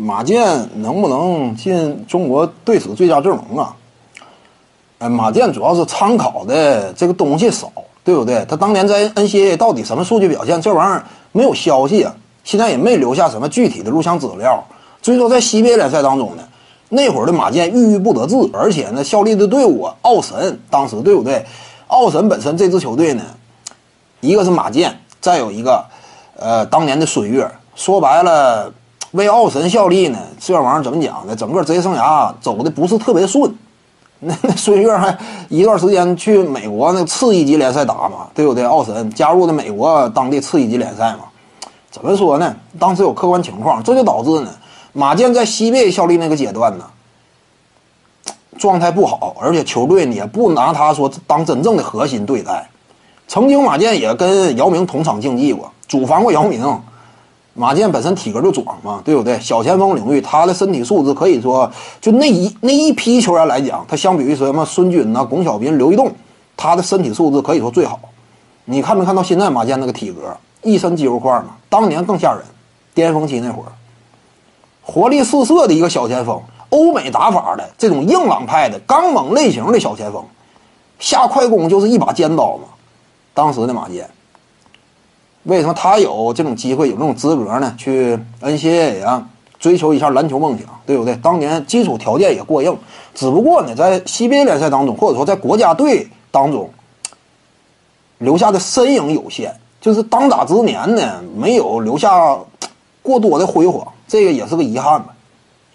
马健能不能进中国队史最佳阵容啊？哎，马健主要是参考的这个东西少，对不对？他当年在 NCAA 到底什么数据表现，这玩意儿没有消息啊，现在也没留下什么具体的录像资料。所以说，在 CBA 联赛当中呢，那会儿的马健郁郁不得志，而且呢，效力的队伍奥神，当时对不对？奥神本身这支球队呢，一个是马健，再有一个，呃，当年的孙悦，说白了。为奥神效力呢，这玩意怎么讲呢？整个职业生涯走的不是特别顺。那那孙悦还一段时间去美国那次一级联赛打嘛，对不对？奥神加入的美国当地次一级联赛嘛。怎么说呢？当时有客观情况，这就导致呢，马健在西贝效力那个阶段呢，状态不好，而且球队也不拿他说当真正的核心对待。曾经马健也跟姚明同场竞技过，主防过姚明。马健本身体格就壮嘛，对不对？小前锋领域，他的身体素质可以说，就那一那一批球员来讲，他相比于什么孙军呐、巩晓彬、刘一栋，他的身体素质可以说最好。你看没看到现在马健那个体格，一身肌肉块嘛？当年更吓人，巅峰期那会儿，活力四射的一个小前锋，欧美打法的这种硬朗派的刚猛类型的小前锋，下快攻就是一把尖刀嘛。当时的马健。为什么他有这种机会、有这种资格呢？去 NCAA 啊，追求一下篮球梦想，对不对？当年基础条件也过硬，只不过呢，在 CBA 联赛当中，或者说在国家队当中，留下的身影有限，就是当打之年呢，没有留下过多的辉煌，这个也是个遗憾吧。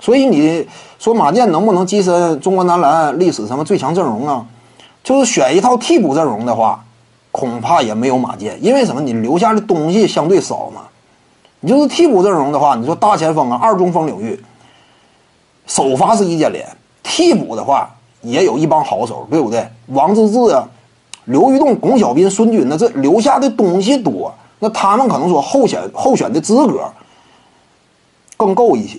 所以你说马健能不能跻身中国男篮历史什么最强阵容啊？就是选一套替补阵容的话。恐怕也没有马健，因为什么？你留下的东西相对少嘛。你就是替补阵容的话，你说大前锋啊、二中锋领域，首发是易建联，替补的话也有一帮好手，对不对？王治郅啊、刘玉栋、巩晓斌、孙军，那这留下的东西多，那他们可能说候选候选的资格更够一些。